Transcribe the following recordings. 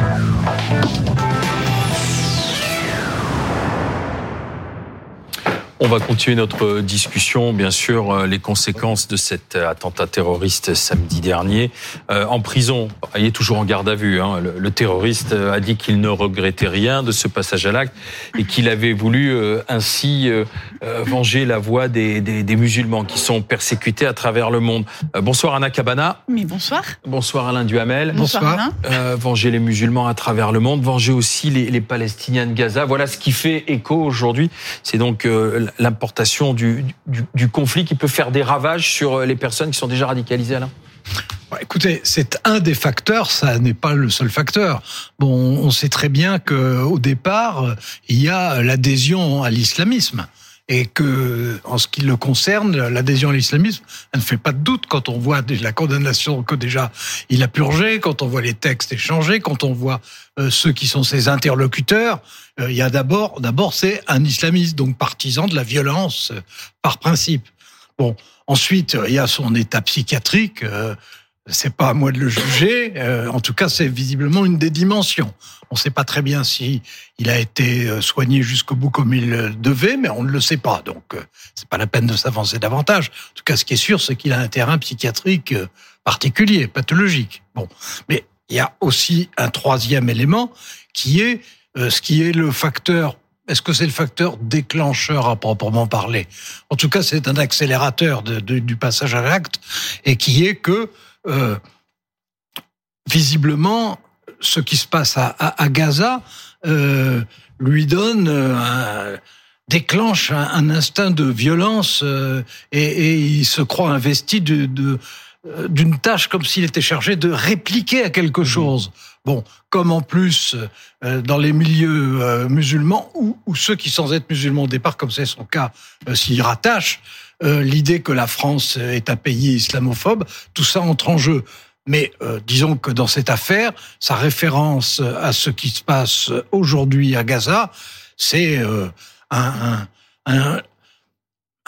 Música On va continuer notre discussion, bien sûr, euh, les conséquences de cet attentat terroriste samedi dernier. Euh, en prison, il est toujours en garde à vue. Hein. Le, terroriste a dit qu'il ne regrettait rien de ce passage à l'acte et qu'il avait voulu euh, ainsi venger la voix des, musulmans qui sont persécutés à travers le monde. bonsoir Anna Cabana. Mais bonsoir. Bonsoir Alain Duhamel. Bonsoir. venger les musulmans à travers le monde, venger aussi les, les Palestiniens de Gaza. Voilà ce qui fait écho aujourd'hui. C'est donc l'importation du, du, conflit qui peut faire des ravages sur les personnes qui sont déjà radicalisées, Alain? Écoutez, c'est un des facteurs, ça n'est pas le seul facteur. Bon, on sait très bien que au départ, il y a l'adhésion à l'islamisme et que, en ce qui le concerne, l'adhésion à l'islamisme, elle ne fait pas de doute quand on voit la condamnation que déjà il a purgé, quand on voit les textes échangés, quand on voit euh, ceux qui sont ses interlocuteurs. Euh, il y a d'abord, d'abord, c'est un islamiste, donc partisan de la violence euh, par principe. Bon, ensuite, il y a son état psychiatrique c'est pas à moi de le juger. Euh, en tout cas, c'est visiblement une des dimensions. On ne sait pas très bien si il a été euh, soigné jusqu'au bout comme il devait, mais on ne le sait pas. Donc, euh, c'est pas la peine de s'avancer davantage. En tout cas, ce qui est sûr, c'est qu'il a un terrain psychiatrique particulier, pathologique. Bon, mais il y a aussi un troisième élément qui est ce qui est le facteur est-ce que c'est le facteur déclencheur à proprement parler? En tout cas, c'est un accélérateur du passage à l'acte et qui est que euh, visiblement, ce qui se passe à, Gaza euh, lui donne euh, déclenche un, instinct de violence et, il se croit investi de, d'une tâche comme s'il était chargé de répliquer à quelque mmh. chose. Bon, comme en plus dans les milieux musulmans ou, ceux qui sans être musulmans au départ, comme c'est son cas, s'y rattachent, euh, l'idée que la France est un pays islamophobe, tout ça entre en jeu. Mais euh, disons que dans cette affaire, sa référence à ce qui se passe aujourd'hui à Gaza, c'est euh, un,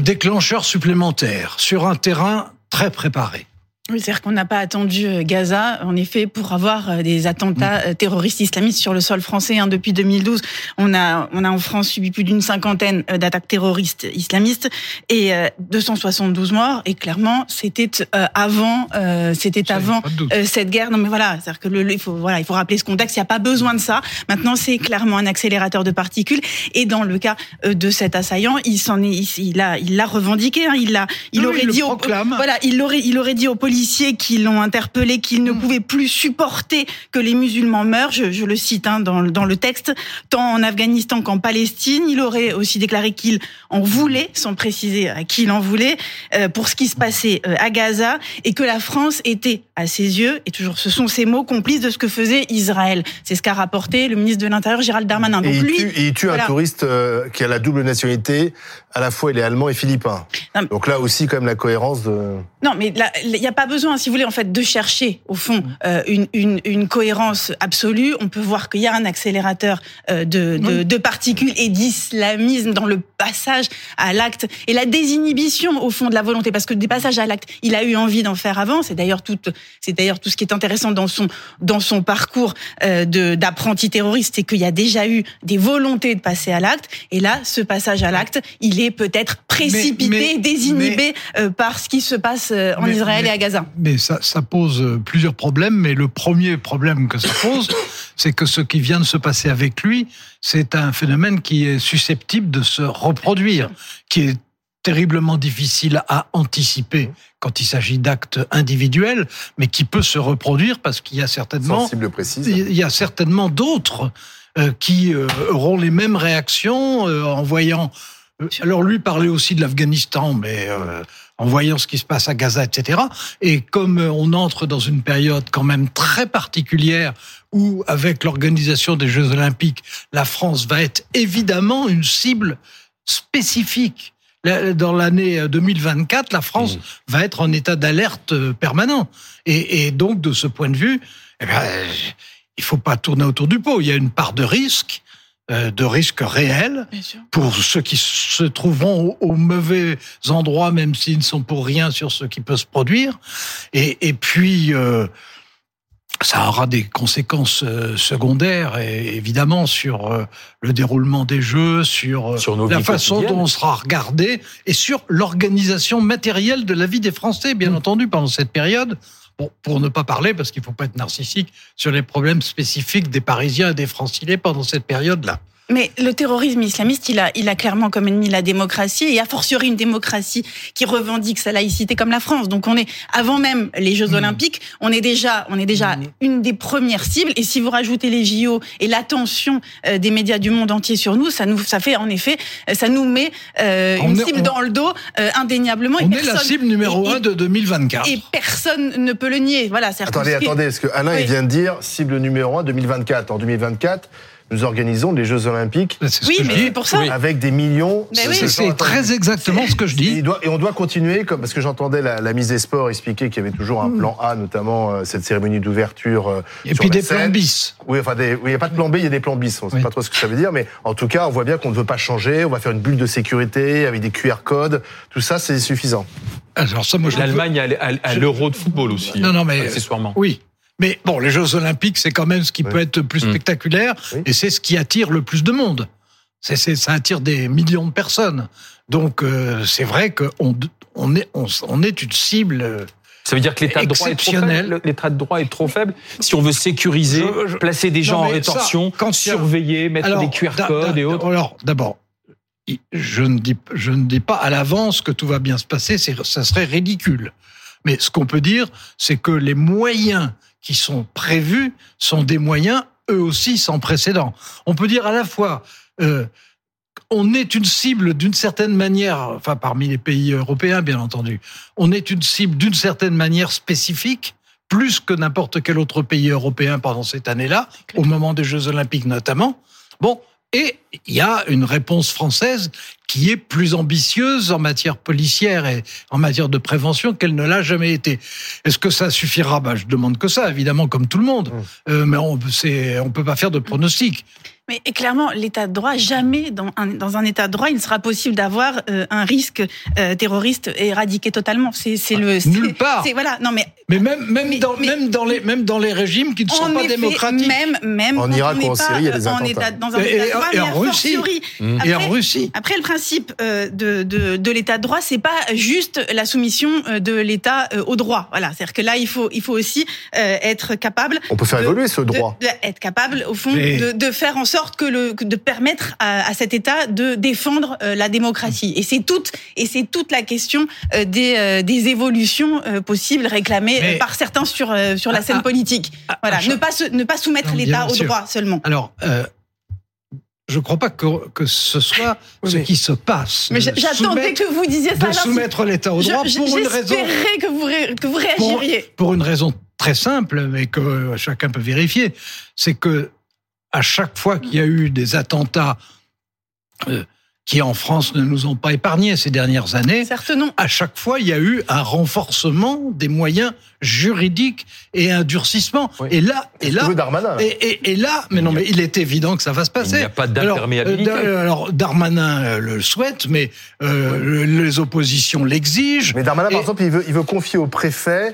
déclencheur supplémentaire sur un terrain très préparé. Oui, c'est-à-dire qu'on n'a pas attendu euh, Gaza, en effet, pour avoir euh, des attentats euh, terroristes islamistes sur le sol français. Hein, depuis 2012, on a, on a en France subi plus d'une cinquantaine d'attaques terroristes islamistes et 272 morts. Et clairement, c'était avant, c'était avant cette guerre. Non, mais voilà, c'est-à-dire que le, il faut, voilà, il faut rappeler ce contexte. Il n'y a pas besoin de ça. Maintenant, c'est clairement un accélérateur de particules. Et dans le cas de cet assaillant, il s'en est, il a, il l'a revendiqué. Hein, il l'a, il aurait dit, au, voilà, il aurait, il aurait dit aux policiers policiers qui l'ont interpellé qu'ils ne mm. pouvaient plus supporter que les musulmans meurent, je, le cite hein, dans, dans, le texte, tant en Afghanistan qu'en Palestine. Il aurait aussi déclaré qu'il en voulait, sans préciser à qui il en voulait, euh, pour ce qui se passait euh, à Gaza, et que la France était, à ses yeux, et toujours ce sont ses mots, complice de ce que faisait Israël. C'est ce qu'a rapporté le ministre de l'Intérieur, Gérald Darmanin. Donc, et lui, il tue, il tue un touriste euh, qui a la double nationalité, à la fois il est allemand et philippin. Donc là aussi, quand même, la cohérence de... Non, mais il n'y a pas besoin, si vous voulez, en fait, de chercher, au fond, mm. euh, une, une, une, cohérence absolue. On peut voir qu'il y a un accélérateur euh, de, de, de, particules et d'islamisme dans le passage à l'acte et la désinhibition, au fond, de la volonté. Parce que des passages à l'acte, il a eu envie d'en faire avant. C'est d'ailleurs tout, c'est d'ailleurs tout ce qui est intéressant dans son, dans son parcours euh, d'apprenti terroriste, c'est qu'il y a déjà eu des volontés de passer à l'acte. Et là, ce passage à l'acte, il est peut-être précipité, désinhibé par ce qui se passe en Israël et à Gaza. Mais ça, ça pose euh, plusieurs problèmes, mais le premier problème que ça pose, c'est que ce qui vient de se passer avec lui, c'est un phénomène qui est susceptible de se reproduire, qui est terriblement difficile à anticiper quand il s'agit d'actes individuels, mais qui peut se reproduire parce qu'il y a certainement, il y a certainement d'autres qui auront les mêmes réactions en voyant euh, alors lui parlait aussi de l'Afghanistan, mais euh, en voyant ce qui se passe à Gaza, etc. Et comme euh, on entre dans une période quand même très particulière où, avec l'organisation des Jeux Olympiques, la France va être évidemment une cible spécifique. Dans l'année 2024, la France mmh. va être en état d'alerte permanent. Et, donc, de ce point de vue, eh ben, il faut pas tourner autour du pot. Il y a une part de risque euh, de risques réels pour ceux qui se trouveront au, mauvais endroit, même s'ils ne sont pour rien sur ce qui peut se produire. Et, et puis, euh, ça aura des conséquences euh, secondaires, et évidemment, sur euh, le déroulement des jeux, sur, sur la façon dont on sera regardé, et sur l'organisation matérielle de la vie des Français, bien mmh. entendu, pendant cette période. Pour ne pas parler, parce qu'il ne faut pas être narcissique, sur les problèmes spécifiques des Parisiens et des Francilais pendant cette période-là. Mais le terrorisme islamiste, il a, il a clairement comme ennemi la démocratie et a fortiori une démocratie qui revendique sa laïcité comme la France. Donc on est avant même les Jeux mmh. Olympiques, on est déjà, on est déjà mmh. une des premières cibles. Et si vous rajoutez les JO et l'attention euh, des médias du monde entier sur nous, ça nous, ça fait en effet, euh, ça nous met euh, une cible dans le dos indéniablement. On est la cible numéro un de 2024. Et personne ne peut le nier. Voilà. Attendez, attendez, ce que Alain il vient de dire cible numéro un 2024 en 2024 nous organisons les Jeux Olympiques. Oui, mais c'est pour ça. Avec des millions. c'est très exactement ce que je dis. Et, on doit continuer, comme, parce que j'entendais la, mise des sports expliquer qu'il y avait toujours un mm. plan A, notamment euh, cette cérémonie d'ouverture. Euh, et puis des plans bis. Oui, enfin, il n'y a pas de plan B, il y a des plans bis. On ne sait pas trop ce que ça veut dire, mais en tout cas, on voit bien qu'on ne veut pas changer. On va faire une bulle de sécurité avec des QR codes. Tout ça, c'est suffisant. L'Allemagne a, l'euro de football aussi. Non, non, mais accessoirement. Oui, mais bon, les Jeux Olympiques, c'est quand même ce qui peut être plus mm. spectaculaire, et c'est ce qui attire le plus de monde. C'est, ça attire des millions de personnes. Donc euh, c'est vrai qu'on on est, on, est une cible. Ça veut dire que l'état de droit est trop faible. L'état de droit est trop faible. Si on veut sécuriser, placer des gens en rétorsion, surveiller, mettre des QR codes et autres. Alors d'abord, je ne dis je ne dis pas à l'avance que tout va bien se passer. Ça serait ridicule. Mais ce qu'on peut dire, c'est que les moyens qui sont prévus sont des moyens eux aussi sans précédent. On peut dire à la fois euh, on est une cible d'une certaine manière, enfin parmi les pays européens bien entendu, on est une cible d'une certaine manière spécifique, plus que n'importe quel autre pays européen pendant cette année-là, au moment des Jeux olympiques notamment. Bon, et il y a une réponse française qui est plus ambitieuse en matière policière et en matière de prévention qu'elle ne l'a jamais été. Est-ce que ça suffira? Bah, Je demande que ça, évidemment, comme tout le monde. Mmh. Euh, mais on ne peut pas faire de pronostic. Mais clairement, l'état de droit, jamais dans un, dans un état de droit, il ne sera possible d'avoir euh, un risque euh, terroriste éradiqué totalement. C'est c'est le nulle part. Voilà, non mais mais même même dans même dans les même dans les régimes qui ne sont pas démocratiques. Même même en Irak ou en Syrie, il y a des attentats. dans un état de droit, et, en Russie. Après, et en Russie. Après, le principe euh, de de, de l'état de droit, c'est pas juste la soumission de l'État au droit. Voilà, c'est-à-dire que là, il faut il faut aussi être capable. On peut faire évoluer ce droit. De, être capable, au fond, de, de faire en sorte que le de permettre à, à cet État de défendre euh, la démocratie. Et c'est toute et c'est toute la question euh, des, euh, des évolutions possibles réclamées par certains sur sur la scène politique. voilà, ne pas ne pas soumettre l'État au droit seulement. Alors. Je ne crois pas que, que ce soit ce qui se passe. Mais j'attendais que vous disiez ça. De soumettre l'État au droit pour une raison. que vous, que vous réagiriez. Pour, pour, une raison très simple, mais que chacun peut vérifier, c'est que à chaque fois qu'il y a eu des attentats euh, qui en France ne nous ont pas épargnés ces dernières années, à chaque fois il y a eu un renforcement des moyens juridiques et un durcissement. Et là, et là, et, et, là, mais non, mais il est évident que ça va se passer. Il n'y a pas d'imperméabilité. Alors, euh, alors, Darmanin euh, le souhaite, mais les oppositions l'exigent. Mais Darmanin, par exemple, il veut, il veut confier au préfet euh,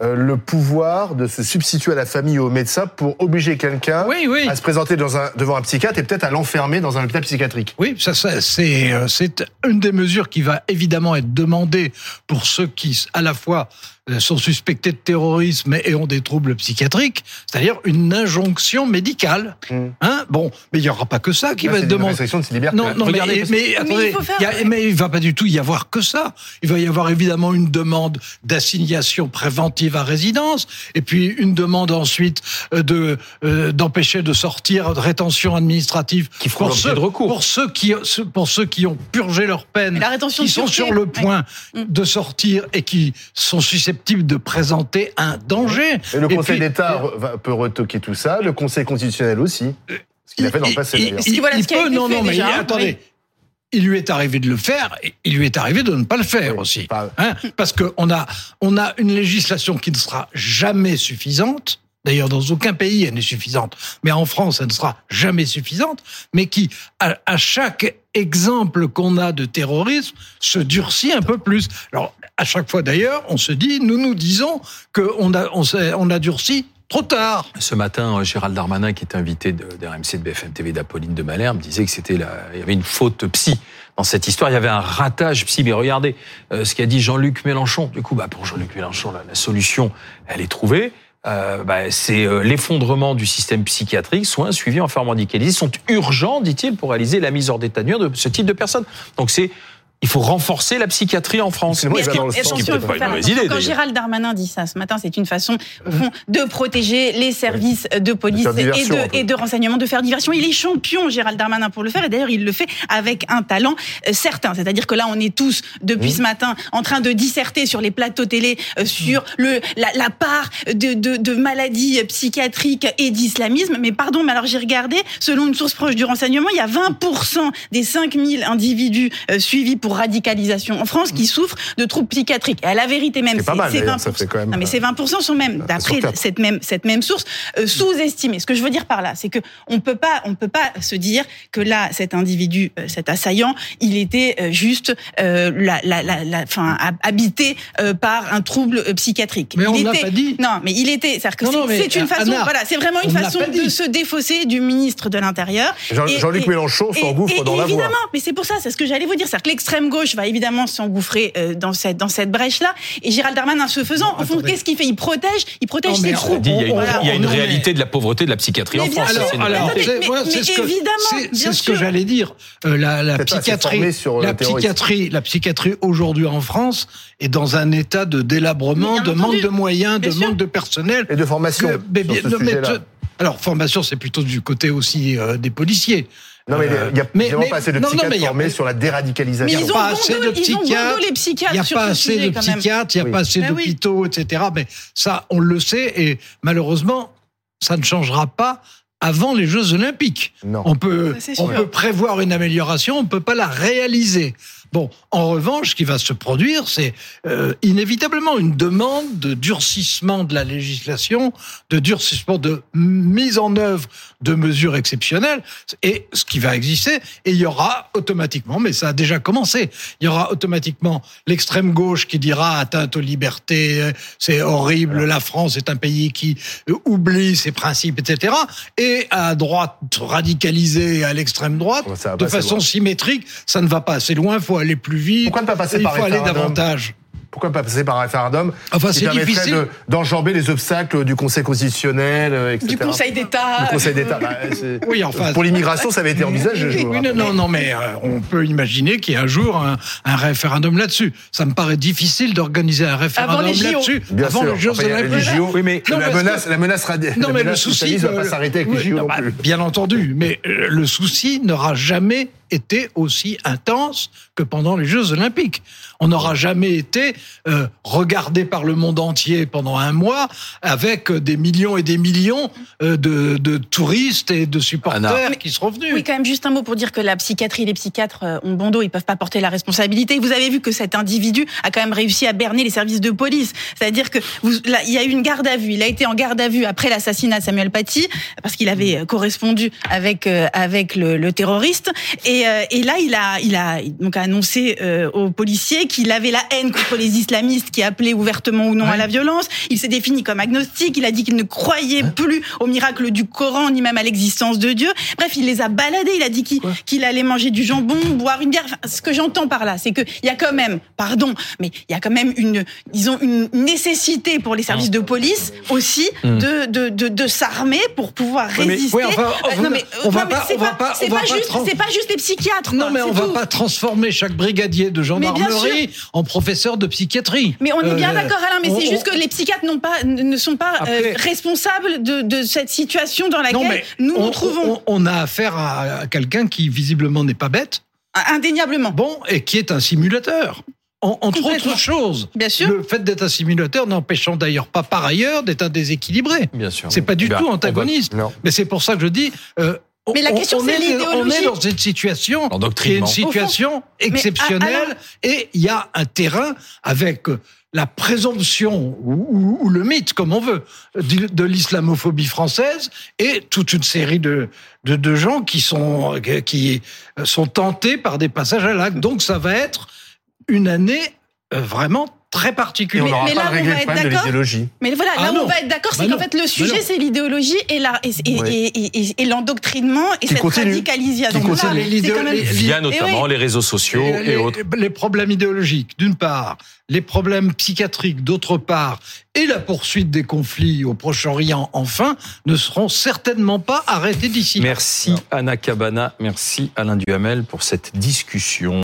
le pouvoir de se substituer à la famille ou au médecin pour obliger quelqu'un à se présenter dans un, devant un psychiatre et peut-être à l'enfermer dans un hôpital psychiatrique. Oui, ça, ça c'est euh, c'est une des mesures qui va évidemment être demandée pour ceux qui à la fois euh, sont suspectés de terrorisme et ont des troubles psychiatriques, c'est-à-dire une injonction médicale. Hmm. Hein bon, mais il n'y aura pas que ça qui va être demandé. De non, non, mais, mais, mais, attendez, il mais il va pas du tout y avoir que ça. Il va y avoir évidemment une demande d'assignation préventive à résidence, et puis une demande ensuite euh, de euh, d'empêcher de sortir de rétention administrative qui pour ceux, de recours. pour ceux qui pour ceux qui ont purgé leur peine, qui sont sur le point mm. de sortir et qui sont susceptibles de présenter un danger. Et le Conseil d'État peut retoquer tout ça, le Conseil constitutionnel aussi. Ce qu'il a fait dans le passé d'ailleurs. Il, peut, non, non, mais attendez. Il lui est arrivé de le faire, et il lui est arrivé de ne pas le faire aussi. Hein Parce qu'on a, on a une législation qui ne sera jamais suffisante. D'ailleurs, dans aucun pays, elle n'est suffisante. Mais en France, elle ne sera jamais suffisante. Mais qui, à, chaque exemple qu'on a de terrorisme, se durcit un peu plus. Alors, à chaque fois d'ailleurs, on se dit, nous nous disons qu'on a, on, on a durci Trop tard. Ce matin, Gérald Darmanin, qui est invité de, RMC de BFM TV d'Apolline de Malherbe, disait que c'était il y avait une faute psy dans cette histoire. Il y avait un ratage psy. Mais regardez euh, ce qu'a dit Jean-Luc Mélenchon. Du coup, bah, pour Jean-Luc Mélenchon, la, solution, elle est trouvée. Euh, bah, c'est euh, l'effondrement du système psychiatrique, soins suivis, enfermement médicalisés sont urgents, dit-il, pour réaliser la mise hors d'état de de ce type de personnes. Donc c'est il faut renforcer la psychiatrie en France. Mais Quand Gérald Darmanin dit ça ce matin, c'est une façon de protéger les services de police et de, et de renseignement, de faire diversion. Il est champion, Gérald Darmanin, pour le faire. Et d'ailleurs, il le fait avec un talent euh, certain. C'est-à-dire que là, on est tous, depuis ce matin, en train de disserter sur les plateaux télé, euh, sur le, la, part de, de, de maladies psychiatriques et d'islamisme. Mais pardon, mais alors j'ai regardé, selon une source proche du renseignement, il y a 20% des 5000 individus euh, suivis pour radicalisation en France qui souffrent de troubles psychiatriques. Et à la vérité même, c'est 20%. Ça fait quand même... Non, mais ces 20% sont même, d'après cette même, cette même source, euh, sous-estimés. Ce que je veux dire par là, c'est que on peut pas, on peut pas se dire que là, cet individu, euh, cet assaillant, il était euh, juste, la, la, la, la, enfin, habité par un trouble psychiatrique. Mais il on l'a pas dit. Non, mais il était, c'est-à-dire que c'est une façon, voilà, c'est vraiment une façon de se défausser du ministre de l'Intérieur. Jean-Luc Mélenchon s'engouffre dans la voie. Évidemment, mais c'est pour ça, c'est ce que j'allais vous dire, c'est-à-dire que l'extrême gauche va évidemment s'engouffrer euh, dans cette dans cette brèche là. Et Gérald Darmanin, ce faisant, au fond, qu'est-ce qu'il fait? Il protège, il protège ses troupes. Il y a une, réalité de la pauvreté de la psychiatrie en France. c'est ce que, j'allais dire. Euh, la, psychiatrie, la psychiatrie, la psychiatrie aujourd'hui en France est dans un état de délabrement, de manque de moyens, de manque de personnel et de formation. alors formation, c'est plutôt du côté aussi euh, des policiers. Non, mais il n'y a, mais, pas assez de psychiatres formés sur la déradicalisation. Mais ils ont pas assez de psychiatres. Il n'y a pas assez de psychiatres, il n'y a pas assez d'hôpitaux, etc. Mais ça, on le sait, et malheureusement, ça ne changera pas avant les Jeux Olympiques. Non. On peut, on peut prévoir une amélioration, on ne peut pas la réaliser. Bon, en revanche, ce qui va se produire, c'est euh, inévitablement une demande de durcissement de la législation, de durcissement de mise en œuvre de mesures exceptionnelles, et ce qui va exister, et il y aura automatiquement, mais ça a déjà commencé, il y aura automatiquement l'extrême gauche qui dira atteinte aux libertés, c'est horrible, la France est un pays qui oublie ses principes, etc. Et à droite radicalisée, à l'extrême droite, de façon symétrique, ça ne va pas. Assez loin, faut aller plus vite. Pourquoi ne pas passer par Il faut aller davantage. Pourquoi pas passer par un référendum enfin, qui permettrait d'enjamber les obstacles du Conseil constitutionnel, euh, etc. Du Conseil d'État. Du Conseil d'État. Bah, oui, enfin. Pour l'immigration, ça avait été envisagé. Oui, non, non, non, mais euh, on peut imaginer qu'il y ait un jour un, un référendum là-dessus. Ça me paraît difficile d'organiser un référendum là-dessus avant les Jeux Olympiques. Oui, mais non, la, menace, la menace sera. Non, mais le souci ne va pas s'arrêter avec les JO. Bah, bien entendu, mais euh, le souci n'aura jamais été aussi intense que pendant les Jeux Olympiques. On n'aura jamais été euh, regardé par le monde entier pendant un mois avec des millions et des millions euh, de, de, touristes et de supporters qui seront venus. Oui, quand même juste un mot pour dire que la psychiatrie, les psychiatres euh, ont bon dos, ils peuvent pas porter la responsabilité. Vous avez vu que cet individu a quand même réussi à berner les services de police. C'est-à-dire que vous, là, il y a eu une garde à vue. Il a été en garde à vue après l'assassinat de Samuel Paty parce qu'il avait correspondu avec avec le, le terroriste et euh, et, là, il a, il a donc annoncé euh, aux policiers qu'il avait la haine contre les islamistes qui appelaient ouvertement ou non à la violence. Il s'est défini comme agnostique. Il a dit qu'il ne croyait plus au miracle du Coran ni même à l'existence de Dieu. Bref, il les a baladés. Il a dit qu'il allait manger du jambon, boire une bière. ce que j'entends par là, c'est qu'il y a quand même, pardon, mais il y a quand même une, disons, une nécessité pour les services de police aussi hmm. de, de, de, de s'armer pour pouvoir résister. Oui, enfin, euh, non, mais, on va pas, on va pas, c'est pas, juste, c'est pas juste les non, mais on va pas transformer chaque brigadier de gendarmerie en professeur de psychiatrie. Mais on est bien euh, d'accord, Alain. Mais c'est juste que les psychiatres pas, ne sont pas euh, responsables de, cette situation dans laquelle nous nous trouvons. On, a affaire à, quelqu'un qui visiblement n'est pas bête. Indéniablement. Bon, et qui est un simulateur. entre autres choses, Bien sûr. le fait d'être un simulateur n'empêchant d'ailleurs pas par ailleurs d'être un déséquilibré. Bien sûr. C'est pas du tout antagoniste. Mais c'est pour ça que je dis, euh, mais la question, c'est On est dans une situation qui est une situation exceptionnelle et il y a un terrain avec la présomption ou, le mythe, comme on veut, de, l'islamophobie française et toute une série de, de, de, gens qui sont, qui sont tentés par des passages à l'acte. Donc ça va être une année euh, vraiment très particulier. Et on pas là, le problème de l'idéologie. Mais voilà, Ah là où non. on va être d'accord, c'est Bah qu'en fait le sujet c'est l'idéologie et la et, et, Ouais. et, et- et l'endoctrinement et cette radicalisation. Via notamment oui. les réseaux sociaux et, les, autres. les problèmes idéologiques, d'une part, les problèmes psychiatriques, d'autre part, et la poursuite des conflits au Proche-Orient, enfin, ne seront certainement pas arrêtés d'ici. Merci Anna Cabana, merci Alain Duhamel pour cette discussion.